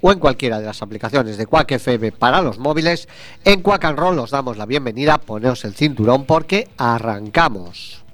o en cualquiera de las aplicaciones de Quack FM para los móviles, en Quack and Roll os damos la bienvenida, poneos el cinturón porque arrancamos.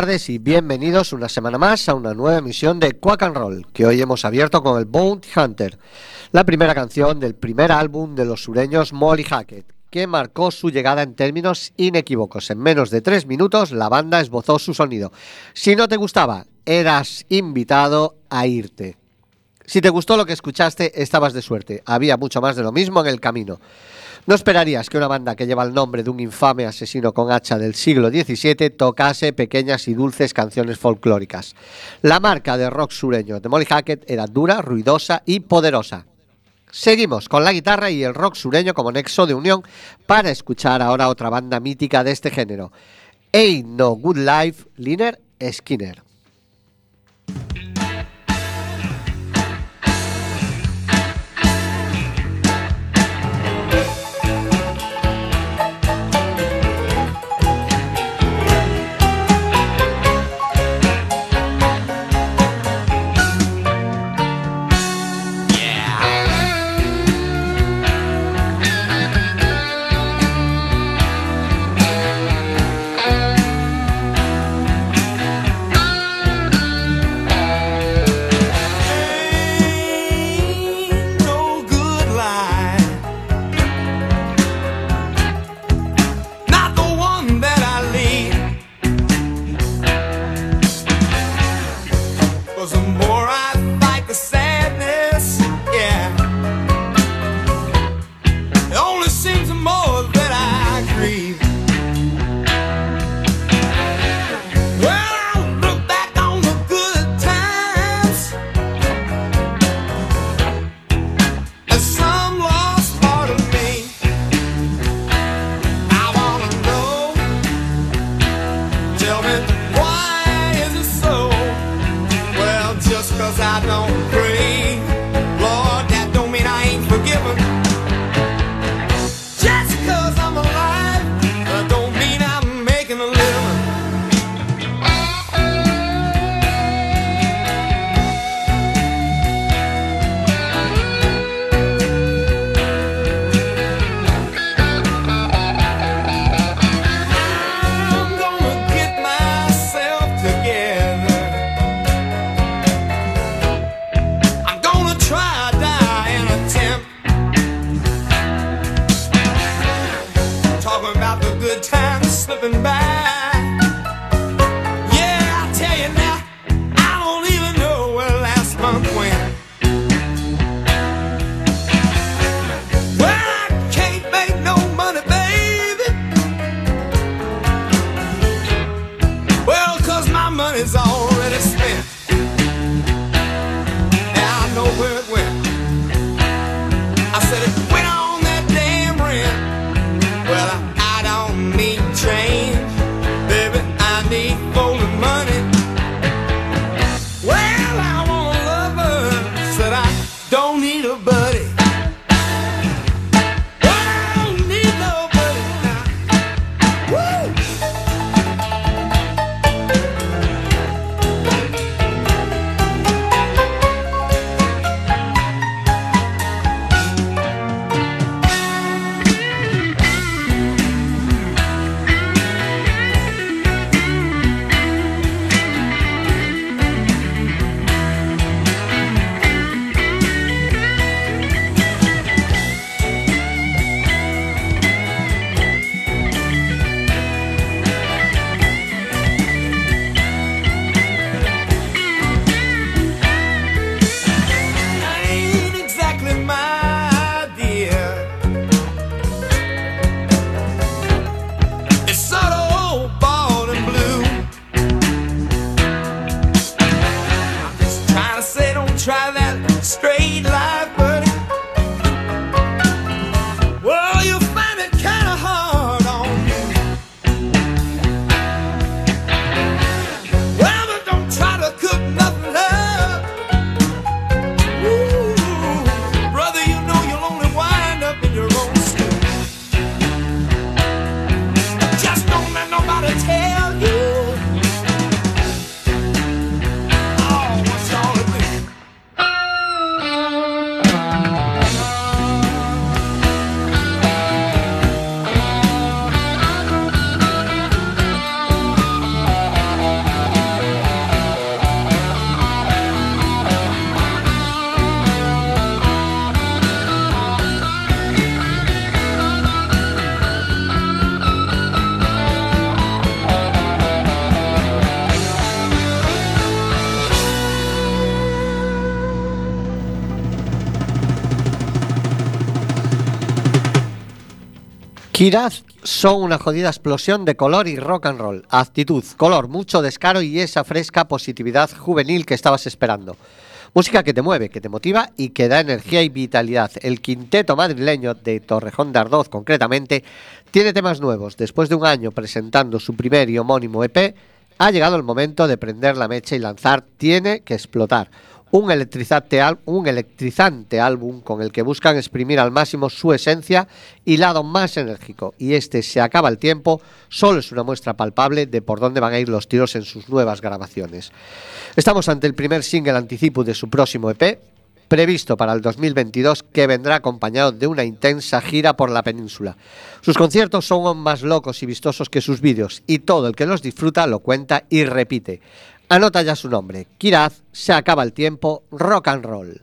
Tardes y bienvenidos una semana más a una nueva emisión de Quack and Roll, que hoy hemos abierto con el Bounty Hunter, la primera canción del primer álbum de los sureños Molly Hackett, que marcó su llegada en términos inequívocos. En menos de tres minutos la banda esbozó su sonido. Si no te gustaba, eras invitado a irte. Si te gustó lo que escuchaste, estabas de suerte. Había mucho más de lo mismo en el camino. No esperarías que una banda que lleva el nombre de un infame asesino con hacha del siglo XVII tocase pequeñas y dulces canciones folclóricas. La marca de rock sureño de Molly Hackett era dura, ruidosa y poderosa. Seguimos con la guitarra y el rock sureño como nexo de unión para escuchar ahora otra banda mítica de este género. Ain't No Good Life, Liner Skinner. Kiraz son una jodida explosión de color y rock and roll. Actitud, color, mucho descaro y esa fresca positividad juvenil que estabas esperando. Música que te mueve, que te motiva y que da energía y vitalidad. El quinteto madrileño de Torrejón de Ardoz, concretamente, tiene temas nuevos. Después de un año presentando su primer y homónimo EP, ha llegado el momento de prender la mecha y lanzar Tiene que explotar. Un electrizante, álbum con el que buscan exprimir al máximo su esencia y lado más enérgico. Y este Se acaba el tiempo solo es una muestra palpable de por dónde van a ir los tiros en sus nuevas grabaciones. Estamos ante el primer single anticipo de su próximo EP, previsto para el 2022, que vendrá acompañado de una intensa gira por la península. Sus conciertos son aún más locos y vistosos que sus vídeos, y todo el que los disfruta lo cuenta y repite. Anota ya su nombre, Kiraz, se acaba el tiempo, rock and roll.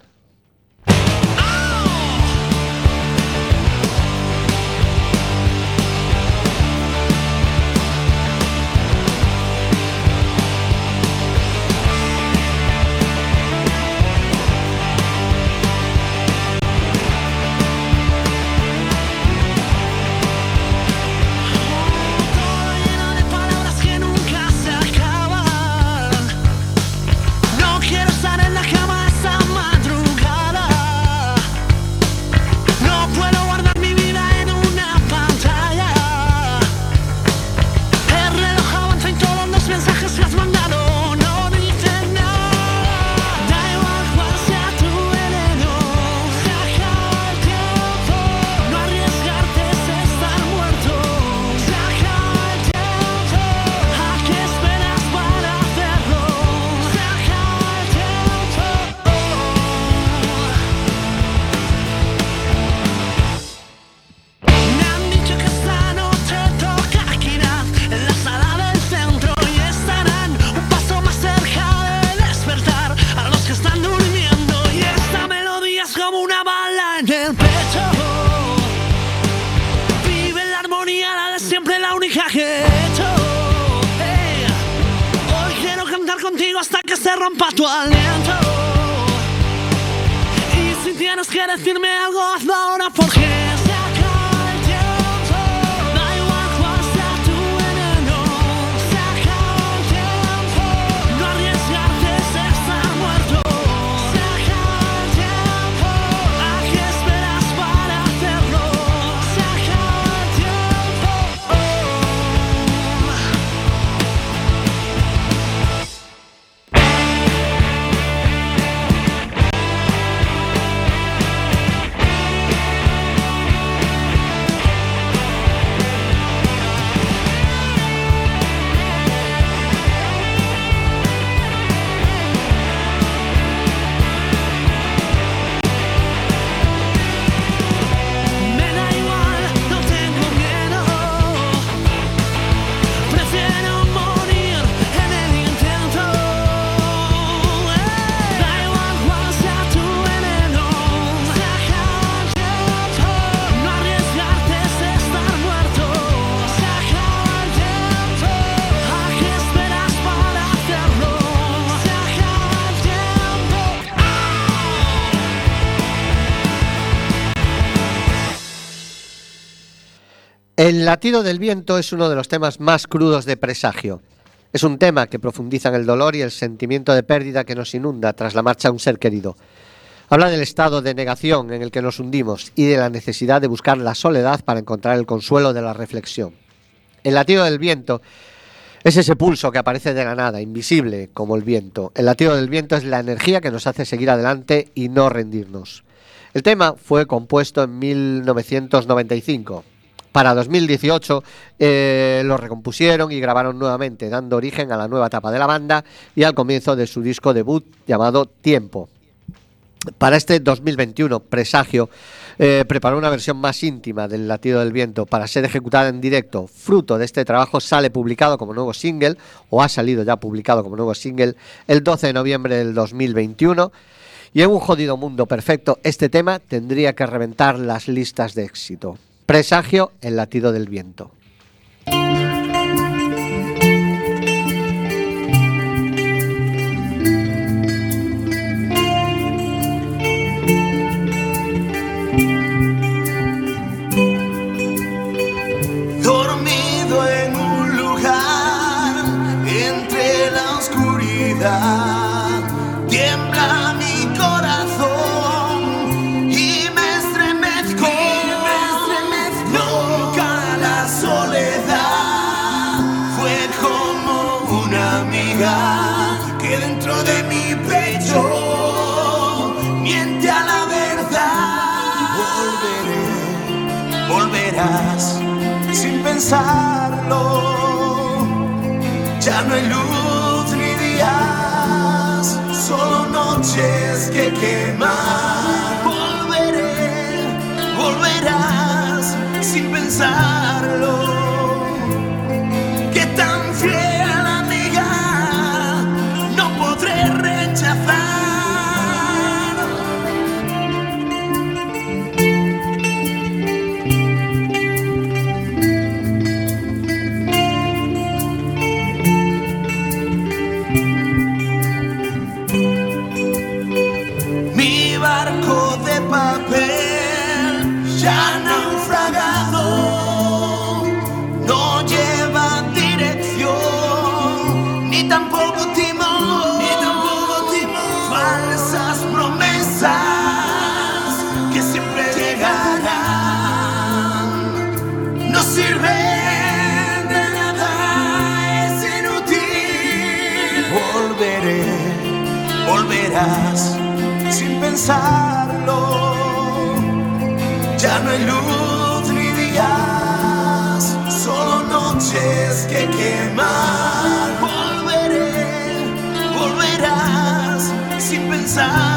Latido del viento es uno de los temas más crudos de presagio. Es un tema que profundiza en el dolor y el sentimiento de pérdida que nos inunda tras la marcha de un ser querido. Habla del estado de negación en el que nos hundimos y de la necesidad de buscar la soledad para encontrar el consuelo de la reflexión. El latido del viento es ese pulso que aparece de la nada, invisible como el viento. El latido del viento es la energía que nos hace seguir adelante y no rendirnos. El tema fue compuesto en 1995. Para 2018 eh, lo recompusieron y grabaron nuevamente, dando origen a la nueva etapa de la banda y al comienzo de su disco debut llamado Tiempo. Para este 2021, Presagio eh, preparó una versión más íntima del Latido del Viento para ser ejecutada en directo. Fruto de este trabajo sale publicado como nuevo single, o ha salido ya publicado como nuevo single, el 12 de noviembre del 2021. Y en un jodido mundo perfecto, este tema tendría que reventar las listas de éxito. Presagio, el latido del viento. Volverás sin pensarlo. Ya no hay luz ni días, solo noches que queman. Volveré, volverás sin pensarlo.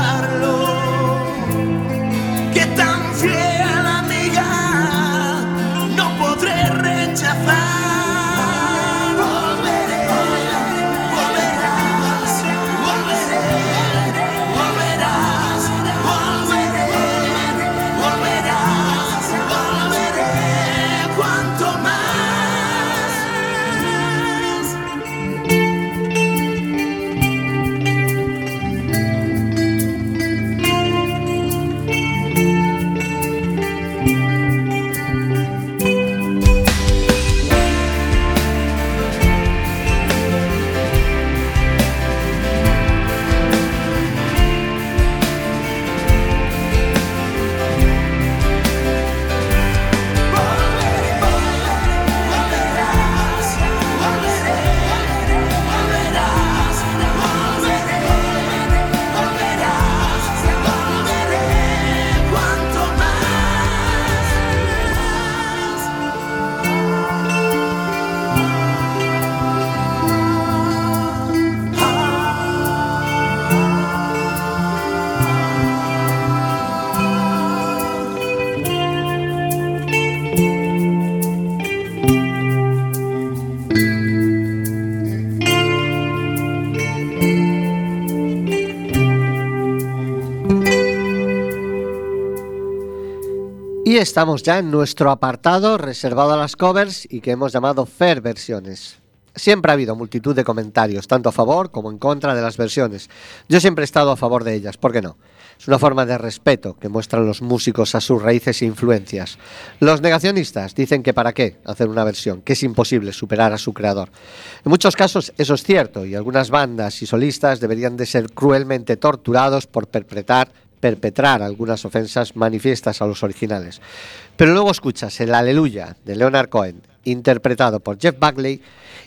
Y estamos ya en nuestro apartado reservado a las covers y que hemos llamado Fair Versiones. Siempre ha habido multitud de comentarios, tanto a favor como en contra de las versiones. Yo siempre he estado a favor de ellas, ¿por qué no? Es una forma de respeto que muestran los músicos a sus raíces e influencias. Los negacionistas dicen que para qué hacer una versión, que es imposible superar a su creador. En muchos casos eso es cierto y algunas bandas y solistas deberían de ser cruelmente torturados por perpetrar perpetrar algunas ofensas manifiestas a los originales. Pero luego escuchas el Aleluya de Leonard Cohen, interpretado por Jeff Buckley,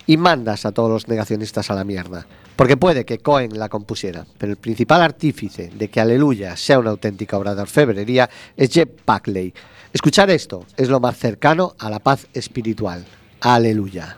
y mandas a todos los negacionistas a la mierda. Porque puede que Cohen la compusiera, pero el principal artífice de que Aleluya sea una auténtica obra de orfebrería es Jeff Buckley. Escuchar esto es lo más cercano a la paz espiritual. Aleluya.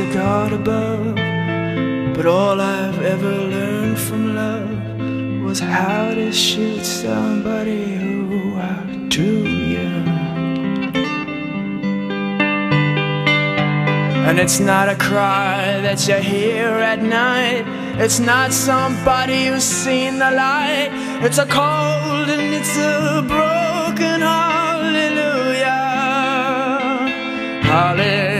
A God above, but all I've ever learned from love was how to shoot somebody who outdrew you. And it's not a cry that you hear at night. It's not somebody who's seen the light. It's a cold and it's a broken hallelujah. Hallelujah.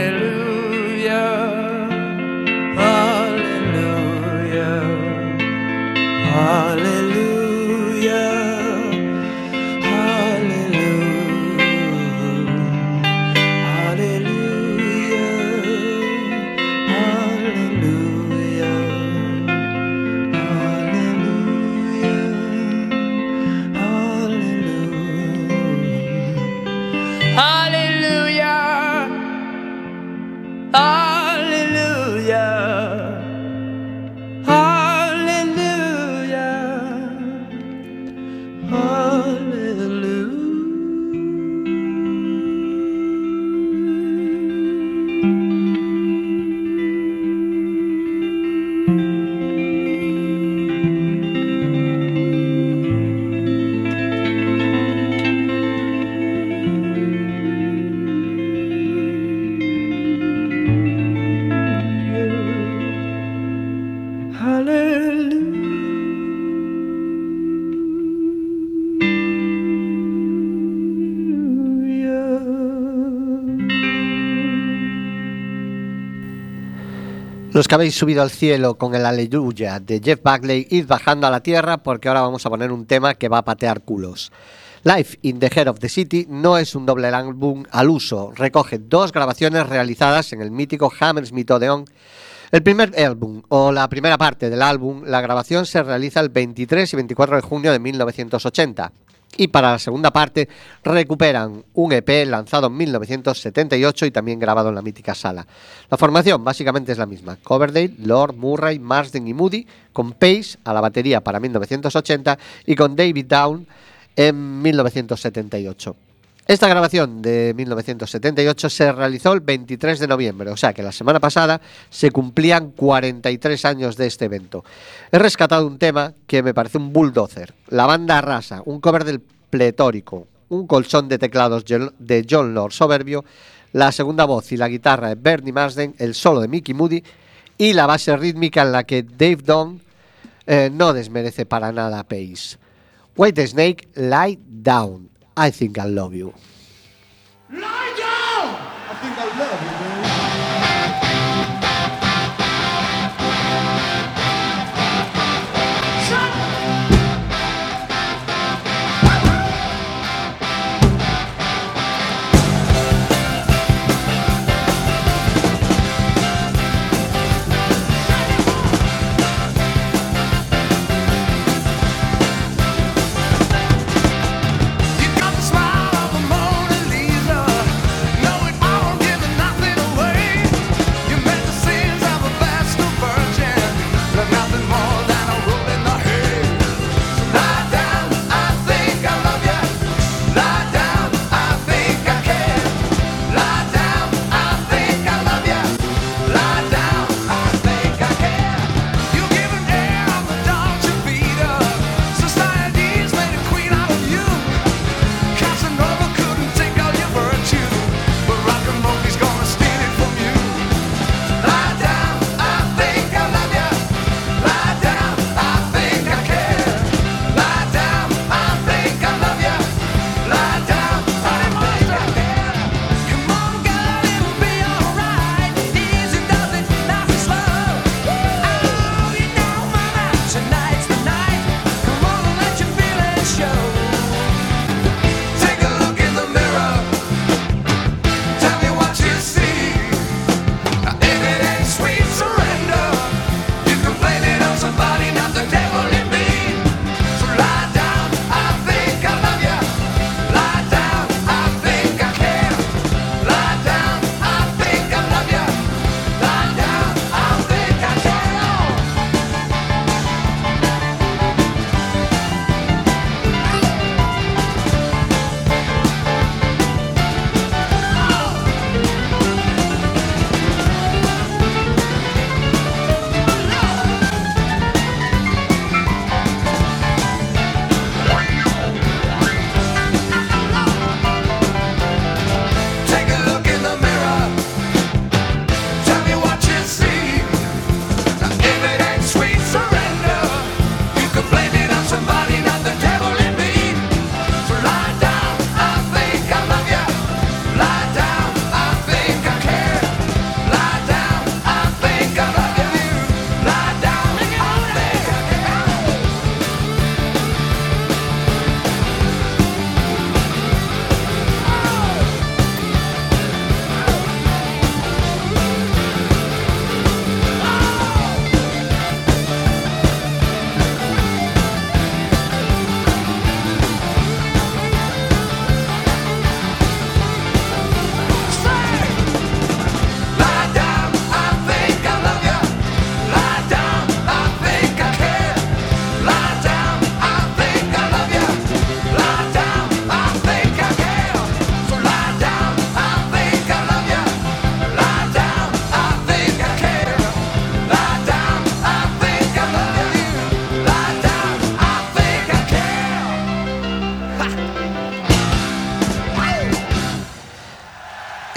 Los que habéis subido al cielo con el Aleluya de Jeff Buckley, id bajando a la tierra porque ahora vamos a poner un tema que va a patear culos. Life in the Head of the City no es un doble álbum al uso, recoge dos grabaciones realizadas en el mítico Hammersmith Odeon. El primer álbum o la primera parte del álbum, la grabación se realiza el 23 y 24 de junio de 1980. Y para la segunda parte recuperan un EP lanzado en 1978 y también grabado en la mítica sala. La formación básicamente es la misma. Coverdale, Lord, Murray, Marsden y Moody, con Pace a la batería para 1980 y con David Down en 1978. Esta grabación de 1978 se realizó el 23 de noviembre, o sea que la semana pasada se cumplían 43 años de este evento. He rescatado un tema que me parece un bulldozer, la banda rasa, un cover del pletórico, un colchón de teclados de John Lord Soberbio, la segunda voz y la guitarra de Bernie Marsden, el solo de Mickey Moody y la base rítmica en la que Dave Don eh, no desmerece para nada a Pace. White Snake, Lie Down. I think I love you. Lie down! I think I love you,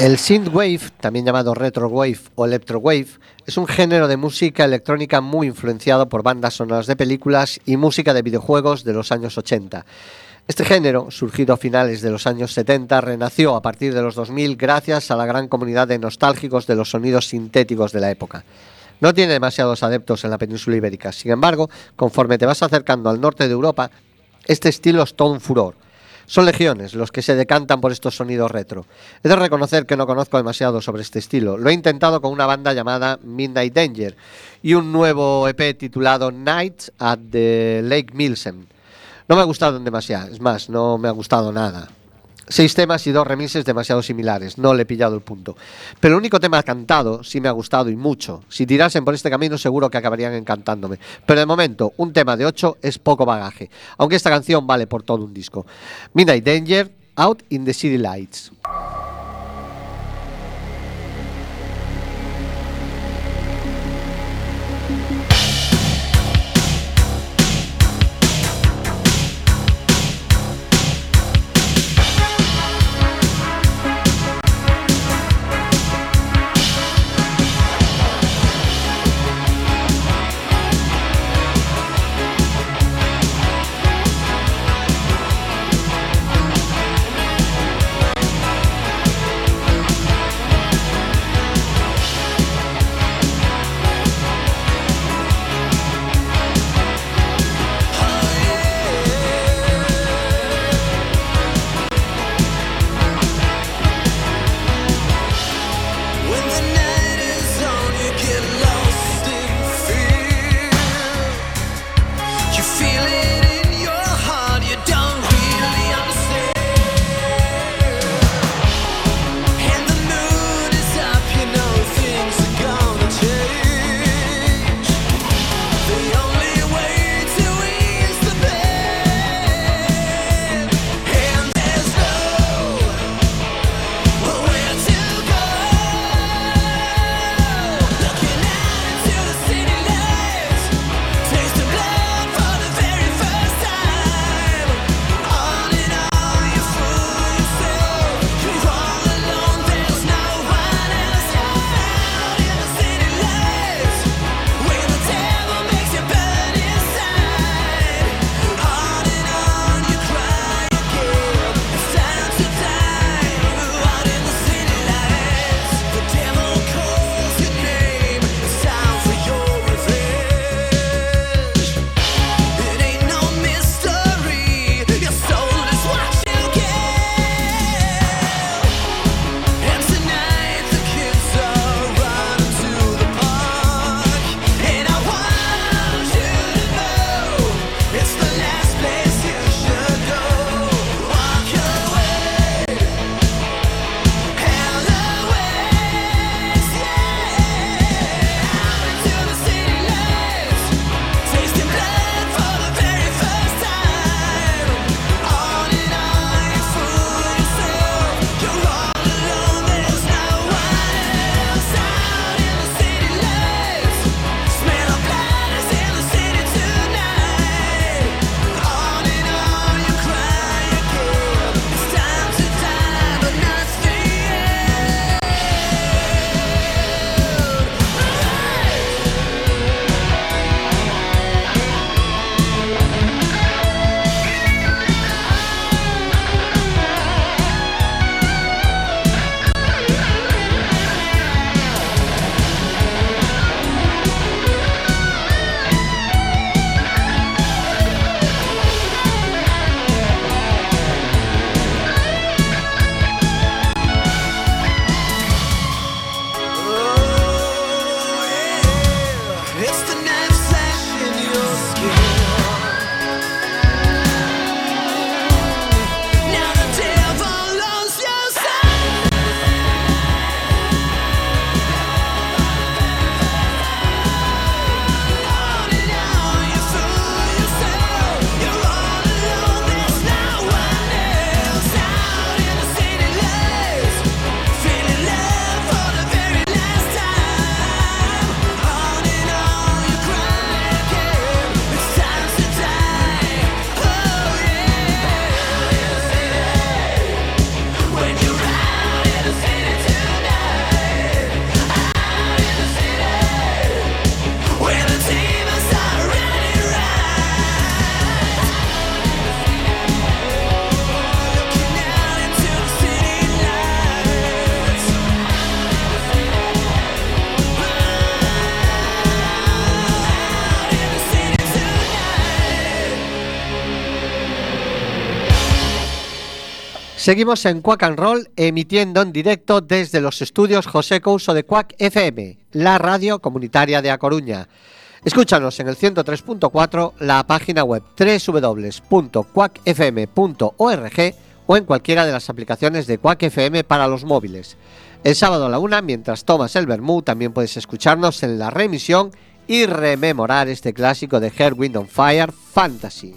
El synthwave, también llamado retrowave o electrowave, es un género de música electrónica muy influenciado por bandas sonoras de películas y música de videojuegos de los años 80. Este género, surgido a finales de los años 70, renació a partir de los 2000 gracias a la gran comunidad de nostálgicos de los sonidos sintéticos de la época. No tiene demasiados adeptos en la península ibérica, sin embargo, conforme te vas acercando al norte de Europa, este estilo es todo un furor. Son legiones los que se decantan por estos sonidos retro. He de reconocer que no conozco demasiado sobre este estilo. Lo he intentado con una banda llamada Midnight Danger y un nuevo EP titulado Nights at the Lake Milsen. No me ha gustado demasiado, es más, no me ha gustado nada. Seis temas y dos remixes demasiado similares, no le he pillado el punto. Pero el único tema cantado sí me ha gustado y mucho. Si tirasen por este camino seguro que acabarían encantándome. Pero de momento, un tema de ocho es poco bagaje, aunque esta canción vale por todo un disco. Midnight Danger, Out in the City Lights. Seguimos en Quack and Roll, emitiendo en directo desde los estudios José Couso de Quack FM, la radio comunitaria de A Coruña. Escúchanos en el 103.4, la página web www.quackfm.org o en cualquiera de las aplicaciones de Quack FM para los móviles. El sábado a la una, mientras tomas el vermú, también puedes escucharnos en la remisión y rememorar este clásico de Headwind on Fire Fantasy.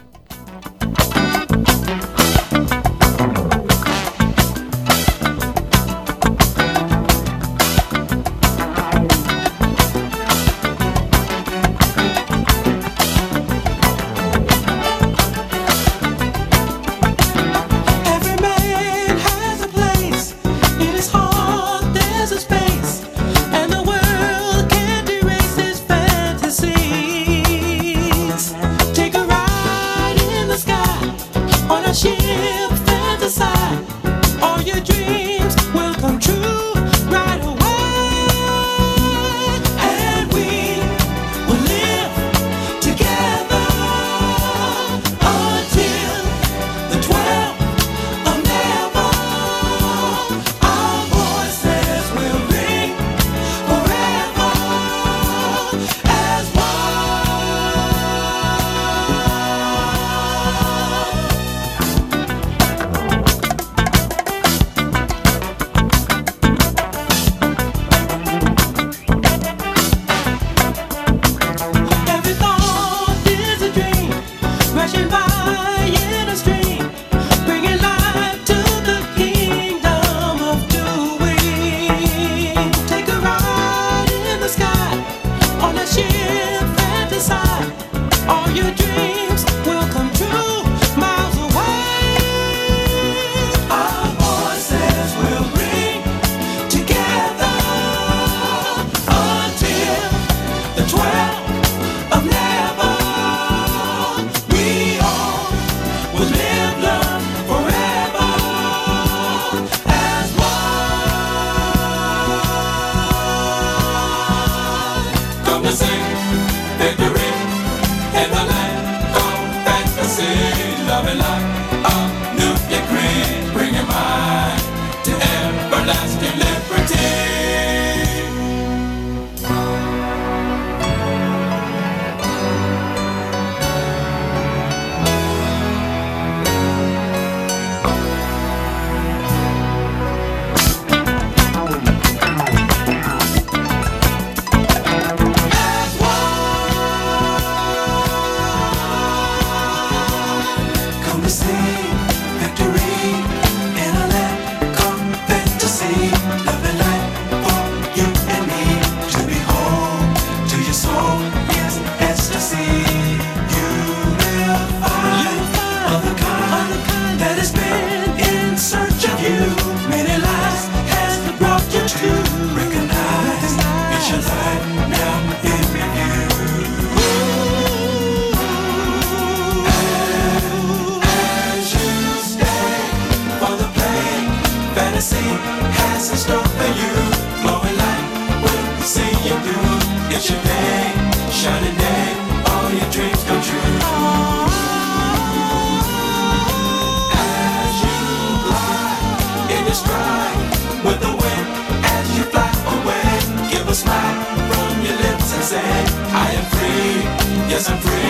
and free.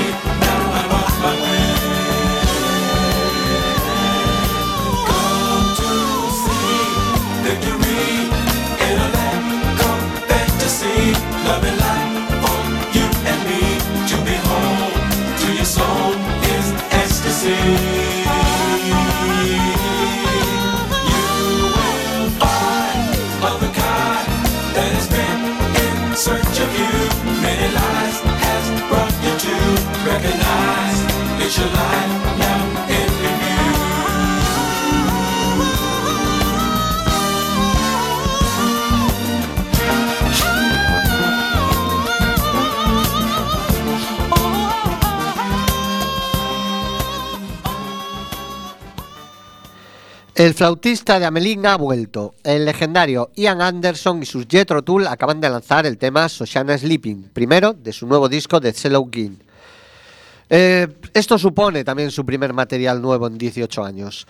El flautista de Amelín ha vuelto. El legendario Ian Anderson y sus Jethro Tull acaban de lanzar el tema Soshana Sleeping, primero de su nuevo disco de Cello King. Eh, esto supone también su primer material nuevo en 18 años.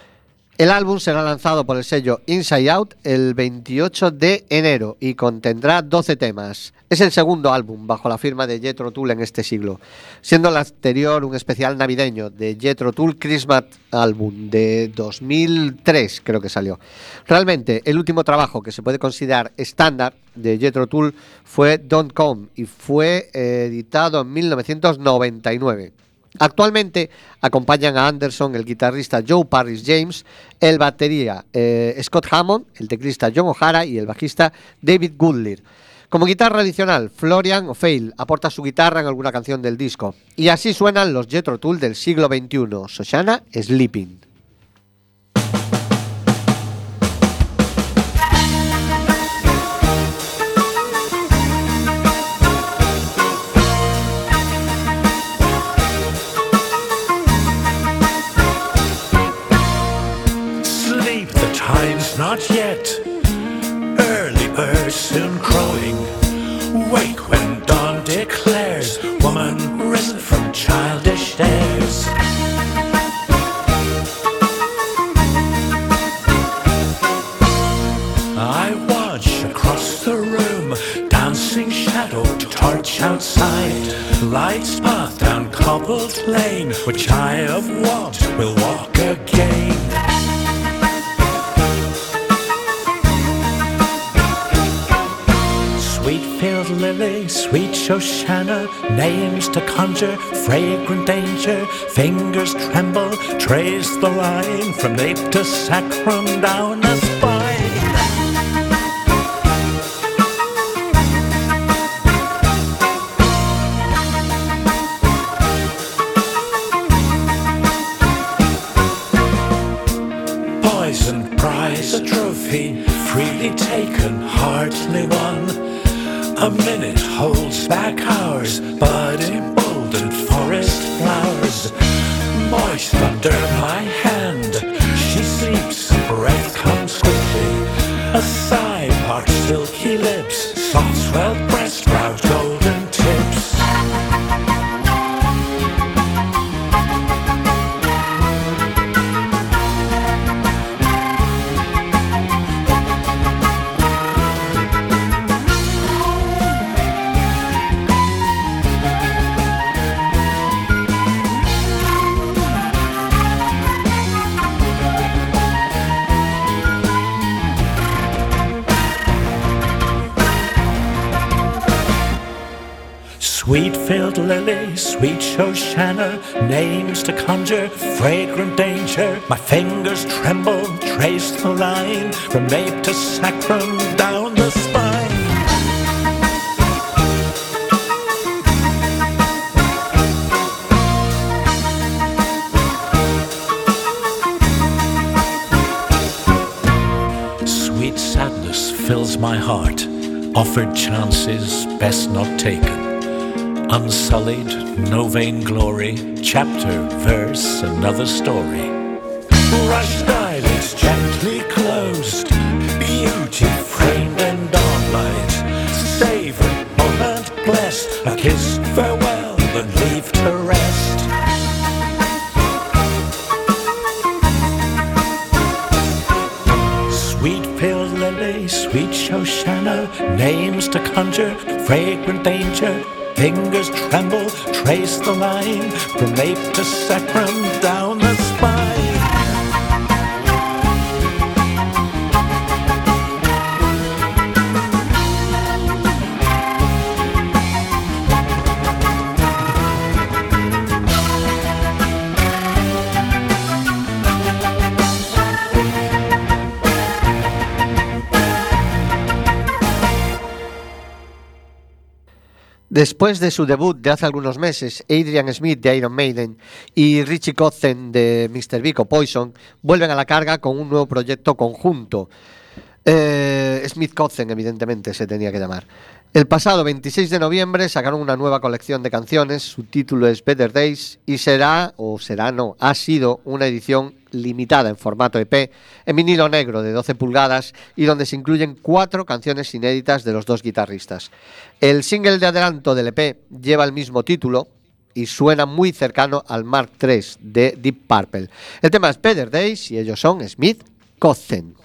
El álbum será lanzado por el sello Inside Out el 28 de enero y contendrá 12 temas. Es el segundo álbum bajo la firma de Jethro Tool en este siglo, siendo el anterior un especial navideño de Jethro Tull Christmas Album de 2003, creo que salió. Realmente, el último trabajo que se puede considerar estándar de Jethro Tool fue Don't Come y fue editado en 1999. Actualmente acompañan a Anderson el guitarrista Joe Parris James, el batería eh, Scott Hammond, el teclista John O'Hara y el bajista David Goodlear. Como guitarra adicional, Florian O'Fail aporta su guitarra en alguna canción del disco. Y así suenan los Jethro Tull del siglo XXI, Shoshana Sleeping. Lights path down cobbled lane, which I have walked, will walk again. Sweet field lily, sweet Shoshana, names to conjure, fragrant danger, fingers tremble, trace the line from nape to sacrum down the A minute holds back hours, but emboldened forest flowers. Moist my Shoshana, names to conjure, fragrant danger. My fingers tremble, trace the line from nape to sacrum down the spine. Sweet sadness fills my heart, offered chances best not taken. Unsullied, no vain glory, chapter, verse, another story. Rushed eyelids gently closed, beauty framed in dawnlight. Savor moment blessed, a kiss sacrum down the spine. Después de su debut de hace algunos meses, Adrian Smith de Iron Maiden y Richie Kotzen de Mr. Vico Poison vuelven a la carga con un nuevo proyecto conjunto. Eh, Smith Kotzen, evidentemente, se tenía que llamar. El pasado 26 de noviembre sacaron una nueva colección de canciones, su título es Better Days y será, o será no, ha sido una edición limitada en formato EP, en vinilo negro de 12 pulgadas y donde se incluyen cuatro canciones inéditas de los dos guitarristas. El single de adelanto del EP lleva el mismo título, y suena muy cercano al Mark III de Deep Purple. El tema es Better Days y ellos son Smith Kotzen.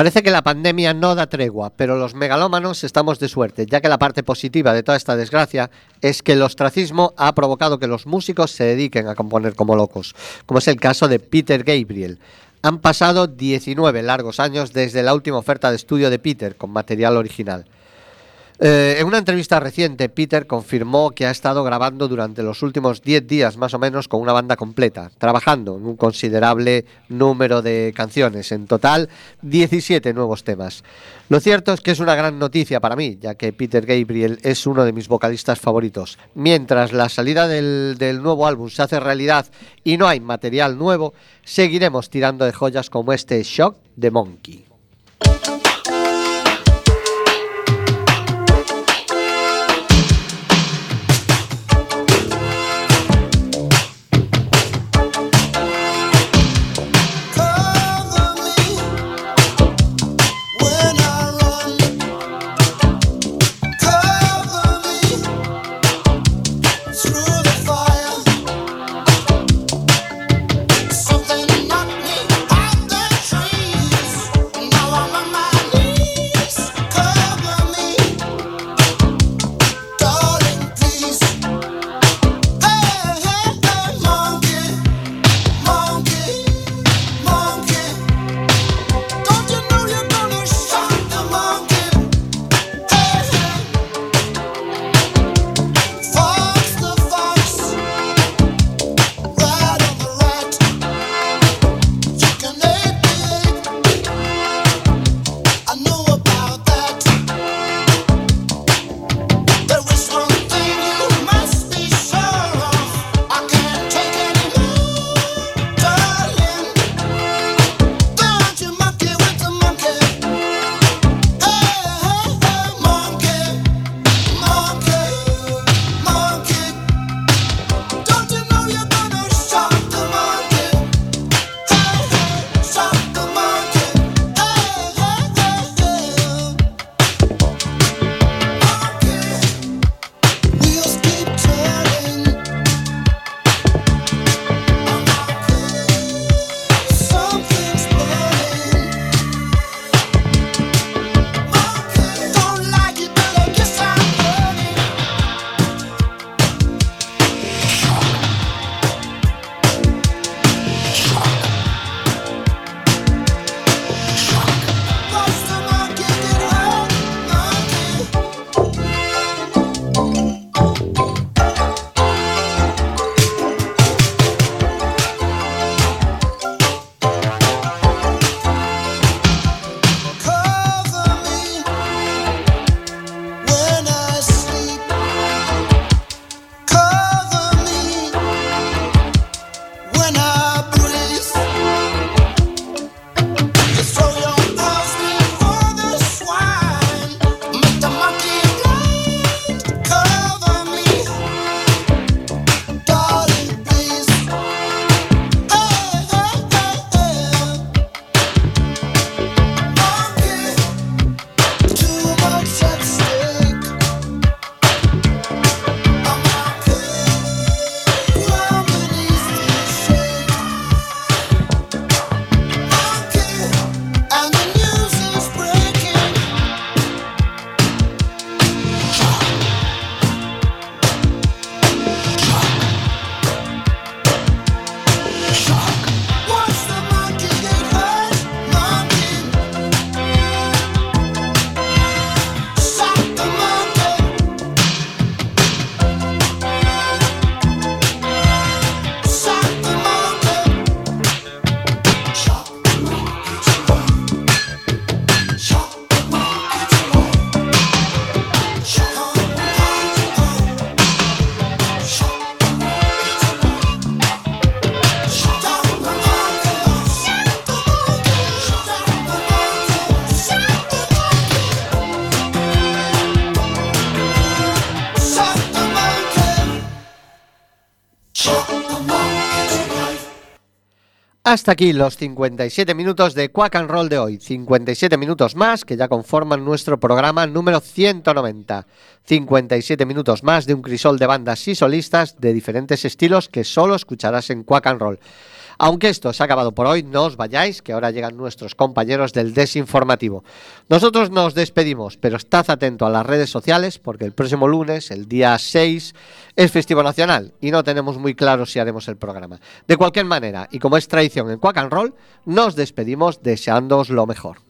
Parece que la pandemia no da tregua, pero los megalómanos estamos de suerte, ya que la parte positiva de toda esta desgracia es que el ostracismo ha provocado que los músicos se dediquen a componer como locos, como es el caso de Peter Gabriel. Han pasado 19 largos años desde la última oferta de estudio de Peter con material original. Eh, en una entrevista reciente, Peter confirmó que ha estado grabando durante los últimos 10 días más o menos con una banda completa, trabajando en un considerable número de canciones, en total 17 nuevos temas. Lo cierto es que es una gran noticia para mí, ya que Peter Gabriel es uno de mis vocalistas favoritos. Mientras la salida del, del nuevo álbum se hace realidad y no hay material nuevo, seguiremos tirando de joyas como este Shock de Monkey. Hasta aquí los 57 minutos de Quack and Roll de hoy. 57 minutos más que ya conforman nuestro programa número 190. 57 minutos más de un crisol de bandas y solistas de diferentes estilos que solo escucharás en Quack and Roll. Aunque esto se ha acabado por hoy, no os vayáis, que ahora llegan nuestros compañeros del desinformativo. Nosotros nos despedimos, pero estad atento a las redes sociales porque el próximo lunes, el día 6, es festivo nacional y no tenemos muy claro si haremos el programa. De cualquier manera, y como es tradición en Quack and Roll, nos despedimos deseándoos lo mejor.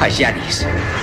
a Janice.